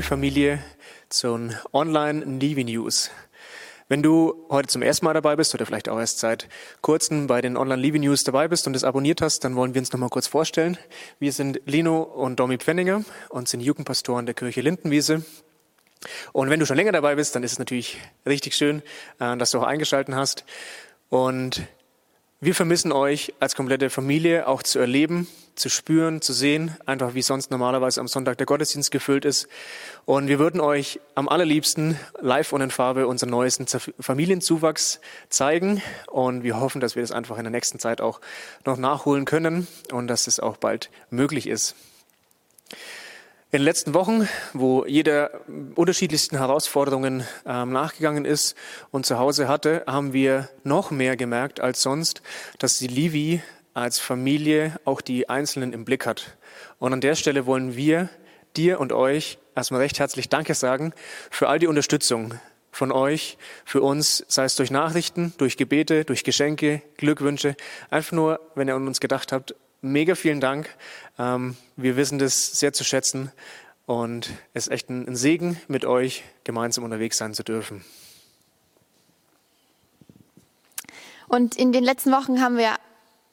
Liebe Familie zum Online Liebe News. Wenn du heute zum ersten Mal dabei bist oder vielleicht auch erst seit kurzem bei den Online Liebe News dabei bist und es abonniert hast, dann wollen wir uns noch mal kurz vorstellen. Wir sind Lino und Domi Pfenninger und sind Jugendpastoren der Kirche Lindenwiese. Und wenn du schon länger dabei bist, dann ist es natürlich richtig schön, äh, dass du auch eingeschalten hast. Und wir vermissen euch als komplette Familie auch zu erleben, zu spüren, zu sehen, einfach wie sonst normalerweise am Sonntag der Gottesdienst gefüllt ist. Und wir würden euch am allerliebsten live und in Farbe unseren neuesten Familienzuwachs zeigen. Und wir hoffen, dass wir das einfach in der nächsten Zeit auch noch nachholen können und dass es auch bald möglich ist. In den letzten Wochen, wo jeder unterschiedlichsten Herausforderungen ähm, nachgegangen ist und zu Hause hatte, haben wir noch mehr gemerkt als sonst, dass die Livi als Familie auch die Einzelnen im Blick hat. Und an der Stelle wollen wir dir und euch erstmal recht herzlich Danke sagen für all die Unterstützung von euch, für uns, sei es durch Nachrichten, durch Gebete, durch Geschenke, Glückwünsche. Einfach nur, wenn ihr an uns gedacht habt, mega vielen Dank. Ähm, wir wissen das sehr zu schätzen und es ist echt ein Segen, mit euch gemeinsam unterwegs sein zu dürfen. Und in den letzten Wochen haben wir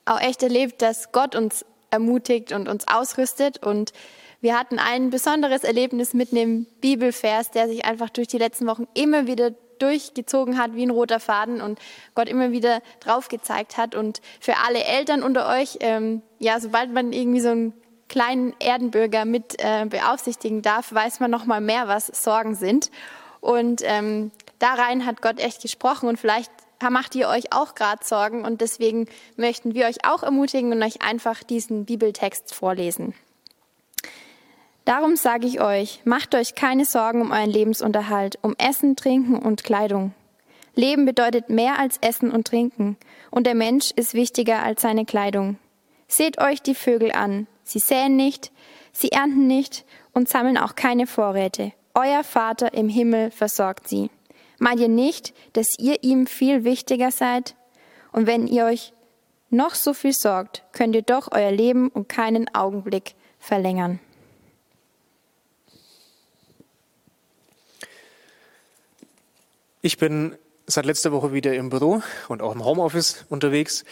auch echt erlebt, dass Gott uns ermutigt und uns ausrüstet. Und wir hatten ein besonderes Erlebnis mit einem Bibelvers, der sich einfach durch die letzten Wochen immer wieder durchgezogen hat wie ein roter Faden und Gott immer wieder drauf gezeigt hat. Und für alle Eltern unter euch, ähm, ja, sobald man irgendwie so einen kleinen Erdenbürger mit äh, beaufsichtigen darf, weiß man noch mal mehr, was Sorgen sind. Und ähm, da rein hat Gott echt gesprochen und vielleicht macht ihr euch auch gerade Sorgen und deswegen möchten wir euch auch ermutigen und euch einfach diesen Bibeltext vorlesen. Darum sage ich euch, macht euch keine Sorgen um euren Lebensunterhalt, um Essen, Trinken und Kleidung. Leben bedeutet mehr als Essen und Trinken, und der Mensch ist wichtiger als seine Kleidung. Seht euch die Vögel an, sie säen nicht, sie ernten nicht und sammeln auch keine Vorräte. Euer Vater im Himmel versorgt sie. Meint ihr nicht, dass ihr ihm viel wichtiger seid? Und wenn ihr euch noch so viel sorgt, könnt ihr doch euer Leben um keinen Augenblick verlängern. Ich bin seit letzter Woche wieder im Büro und auch im Homeoffice unterwegs.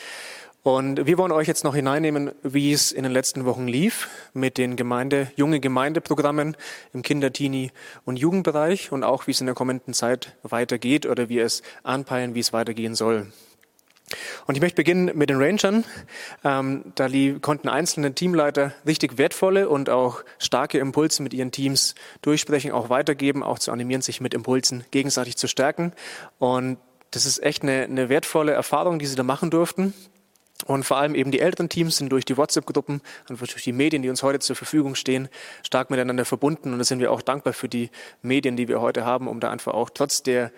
Und wir wollen euch jetzt noch hineinnehmen, wie es in den letzten Wochen lief mit den Gemeinde, junge Gemeindeprogrammen im Kinder-, Teenie- und Jugendbereich und auch, wie es in der kommenden Zeit weitergeht oder wie es anpeilen, wie es weitergehen soll. Und ich möchte beginnen mit den Rangern. Ähm, da konnten einzelne Teamleiter richtig wertvolle und auch starke Impulse mit ihren Teams durchsprechen, auch weitergeben, auch zu animieren, sich mit Impulsen gegenseitig zu stärken. Und das ist echt eine, eine wertvolle Erfahrung, die sie da machen durften. Und vor allem eben die älteren Teams sind durch die WhatsApp-Gruppen und durch die Medien, die uns heute zur Verfügung stehen, stark miteinander verbunden. Und da sind wir auch dankbar für die Medien, die wir heute haben, um da einfach auch trotz der,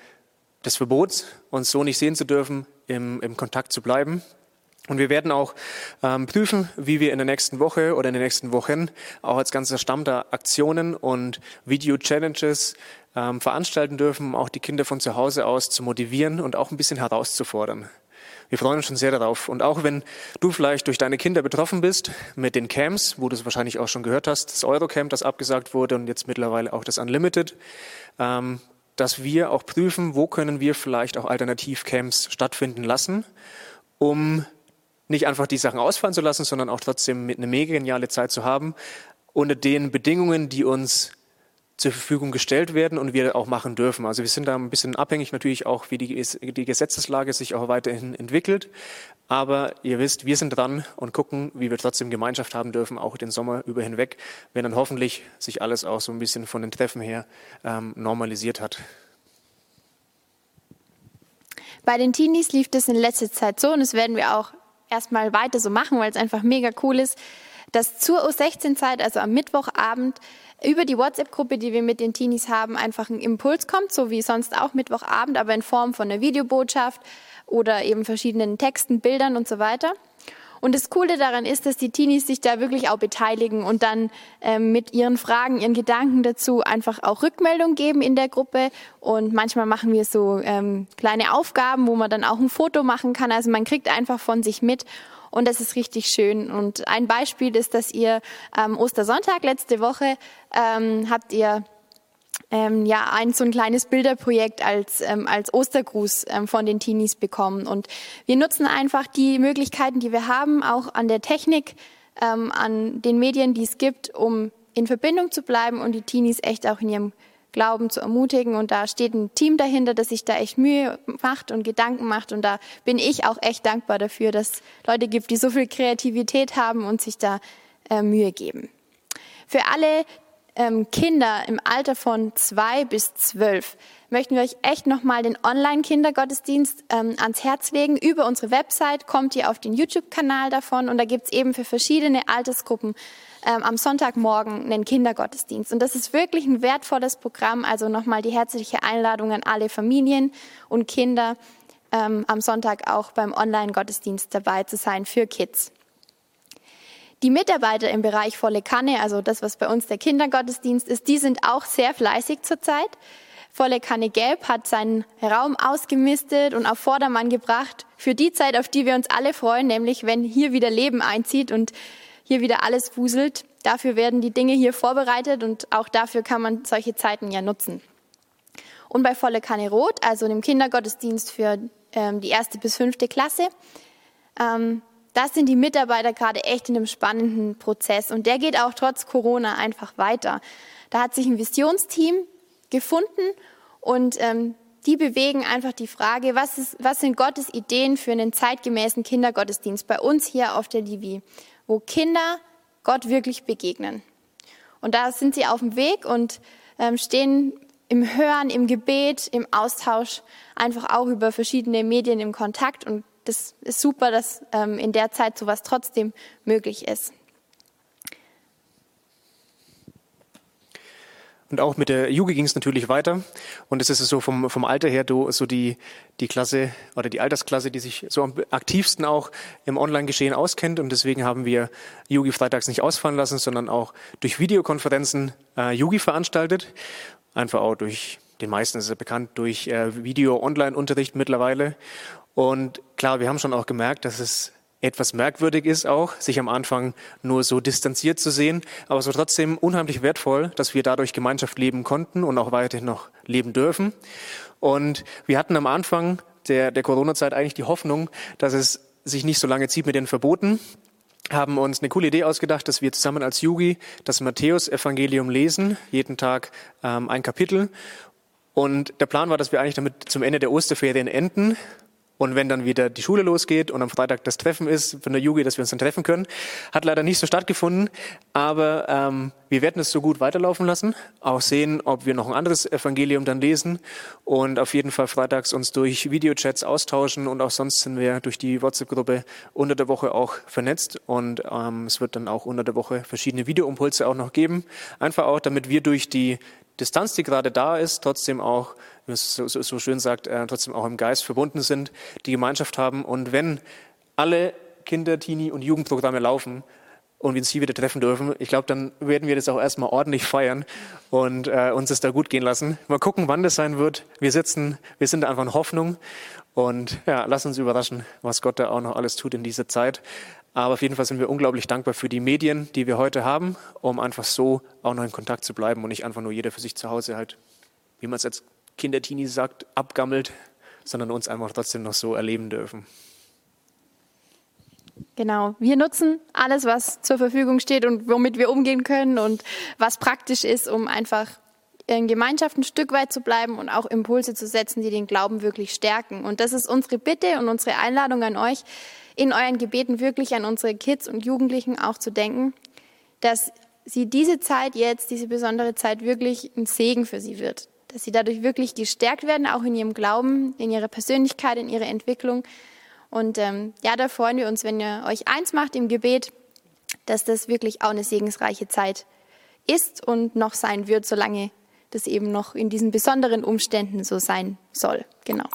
des Verbots, uns so nicht sehen zu dürfen, im, im Kontakt zu bleiben. Und wir werden auch ähm, prüfen, wie wir in der nächsten Woche oder in den nächsten Wochen auch als ganzer Stamm da Aktionen und Video-Challenges ähm, veranstalten dürfen, um auch die Kinder von zu Hause aus zu motivieren und auch ein bisschen herauszufordern. Wir freuen uns schon sehr darauf. Und auch wenn du vielleicht durch deine Kinder betroffen bist mit den Camps, wo du es wahrscheinlich auch schon gehört hast, das Eurocamp, das abgesagt wurde und jetzt mittlerweile auch das Unlimited, ähm, dass wir auch prüfen, wo können wir vielleicht auch Alternativcamps stattfinden lassen, um nicht einfach die Sachen ausfallen zu lassen, sondern auch trotzdem mit eine mega geniale Zeit zu haben, unter den Bedingungen, die uns zur Verfügung gestellt werden und wir auch machen dürfen. Also wir sind da ein bisschen abhängig natürlich auch, wie die, die Gesetzeslage sich auch weiterhin entwickelt. Aber ihr wisst, wir sind dran und gucken, wie wir trotzdem Gemeinschaft haben dürfen, auch den Sommer über hinweg, wenn dann hoffentlich sich alles auch so ein bisschen von den Treffen her ähm, normalisiert hat. Bei den Teenies lief das in letzter Zeit so und das werden wir auch erstmal weiter so machen, weil es einfach mega cool ist, dass zur U16-Zeit, also am Mittwochabend, über die WhatsApp-Gruppe, die wir mit den Teenies haben, einfach ein Impuls kommt, so wie sonst auch Mittwochabend, aber in Form von einer Videobotschaft oder eben verschiedenen Texten, Bildern und so weiter. Und das Coole daran ist, dass die Teenies sich da wirklich auch beteiligen und dann ähm, mit ihren Fragen, ihren Gedanken dazu einfach auch Rückmeldung geben in der Gruppe. Und manchmal machen wir so ähm, kleine Aufgaben, wo man dann auch ein Foto machen kann. Also man kriegt einfach von sich mit und das ist richtig schön. Und ein Beispiel ist, dass ihr am Ostersonntag letzte Woche ähm, habt ihr ähm, ja ein so ein kleines Bilderprojekt als ähm, als Ostergruß ähm, von den Teenies bekommen und wir nutzen einfach die Möglichkeiten, die wir haben, auch an der Technik, ähm, an den Medien, die es gibt, um in Verbindung zu bleiben und die Teenies echt auch in ihrem Glauben zu ermutigen. Und da steht ein Team dahinter, das sich da echt Mühe macht und Gedanken macht. Und da bin ich auch echt dankbar dafür, dass Leute gibt, die so viel Kreativität haben und sich da äh, Mühe geben. Für alle ähm, Kinder im Alter von zwei bis zwölf möchten wir euch echt nochmal den Online-Kindergottesdienst ähm, ans Herz legen. Über unsere Website kommt ihr auf den YouTube-Kanal davon und da gibt's eben für verschiedene Altersgruppen ähm, am Sonntagmorgen einen Kindergottesdienst. Und das ist wirklich ein wertvolles Programm. Also nochmal die herzliche Einladung an alle Familien und Kinder, ähm, am Sonntag auch beim Online-Gottesdienst dabei zu sein für Kids. Die Mitarbeiter im Bereich volle Kanne, also das, was bei uns der Kindergottesdienst ist, die sind auch sehr fleißig zurzeit. Volle Kanne Gelb hat seinen Raum ausgemistet und auf Vordermann gebracht für die Zeit, auf die wir uns alle freuen, nämlich wenn hier wieder Leben einzieht und hier wieder alles wuselt. Dafür werden die Dinge hier vorbereitet und auch dafür kann man solche Zeiten ja nutzen. Und bei Volle Kanne Rot, also dem Kindergottesdienst für ähm, die erste bis fünfte Klasse, ähm, das sind die Mitarbeiter gerade echt in einem spannenden Prozess und der geht auch trotz Corona einfach weiter. Da hat sich ein Visionsteam gefunden und ähm, die bewegen einfach die Frage, was, ist, was sind Gottes Ideen für einen zeitgemäßen Kindergottesdienst bei uns hier auf der Livi, wo Kinder Gott wirklich begegnen. Und da sind sie auf dem Weg und ähm, stehen im Hören, im Gebet, im Austausch, einfach auch über verschiedene Medien im Kontakt und das ist super, dass ähm, in der Zeit sowas trotzdem möglich ist. Und auch mit der Juge ging es natürlich weiter. Und es ist so vom, vom Alter her so die, die Klasse oder die Altersklasse, die sich so am aktivsten auch im Online-Geschehen auskennt. Und deswegen haben wir Yugi freitags nicht ausfallen lassen, sondern auch durch Videokonferenzen äh, veranstaltet. Einfach auch durch, den meisten ist es bekannt, durch äh, Video-Online-Unterricht mittlerweile. Und klar, wir haben schon auch gemerkt, dass es etwas merkwürdig ist auch, sich am Anfang nur so distanziert zu sehen, aber so trotzdem unheimlich wertvoll, dass wir dadurch Gemeinschaft leben konnten und auch weiterhin noch leben dürfen. Und wir hatten am Anfang der, der Corona-Zeit eigentlich die Hoffnung, dass es sich nicht so lange zieht mit den Verboten, haben uns eine coole Idee ausgedacht, dass wir zusammen als Yugi das Matthäus-Evangelium lesen, jeden Tag ähm, ein Kapitel. Und der Plan war, dass wir eigentlich damit zum Ende der Osterferien enden und wenn dann wieder die Schule losgeht und am Freitag das Treffen ist von der Jugi, dass wir uns dann treffen können, hat leider nicht so stattgefunden. Aber ähm, wir werden es so gut weiterlaufen lassen, auch sehen, ob wir noch ein anderes Evangelium dann lesen und auf jeden Fall freitags uns durch Videochats austauschen und auch sonst sind wir durch die WhatsApp-Gruppe unter der Woche auch vernetzt und ähm, es wird dann auch unter der Woche verschiedene Videoimpulse auch noch geben. Einfach auch, damit wir durch die Distanz, die gerade da ist, trotzdem auch, wie es so, so, so schön sagt, äh, trotzdem auch im Geist verbunden sind, die Gemeinschaft haben. Und wenn alle Kinder-, Teenie- und Jugendprogramme laufen und wir uns hier wieder treffen dürfen, ich glaube, dann werden wir das auch erstmal ordentlich feiern und äh, uns es da gut gehen lassen. Mal gucken, wann das sein wird. Wir sitzen, wir sind einfach in Hoffnung und ja, lass uns überraschen, was Gott da auch noch alles tut in dieser Zeit. Aber auf jeden Fall sind wir unglaublich dankbar für die Medien, die wir heute haben, um einfach so auch noch in Kontakt zu bleiben und nicht einfach nur jeder für sich zu Hause halt, wie man es als Kinderteenie sagt, abgammelt, sondern uns einfach trotzdem noch so erleben dürfen. Genau, wir nutzen alles, was zur Verfügung steht und womit wir umgehen können und was praktisch ist, um einfach in Gemeinschaft ein Stück weit zu bleiben und auch Impulse zu setzen, die den Glauben wirklich stärken. Und das ist unsere Bitte und unsere Einladung an euch, in euren Gebeten wirklich an unsere Kids und Jugendlichen auch zu denken, dass sie diese Zeit jetzt, diese besondere Zeit wirklich ein Segen für sie wird. Dass sie dadurch wirklich gestärkt werden, auch in ihrem Glauben, in ihrer Persönlichkeit, in ihrer Entwicklung. Und ähm, ja, da freuen wir uns, wenn ihr euch eins macht im Gebet, dass das wirklich auch eine segensreiche Zeit ist und noch sein wird, solange das eben noch in diesen besonderen Umständen so sein soll. Genau.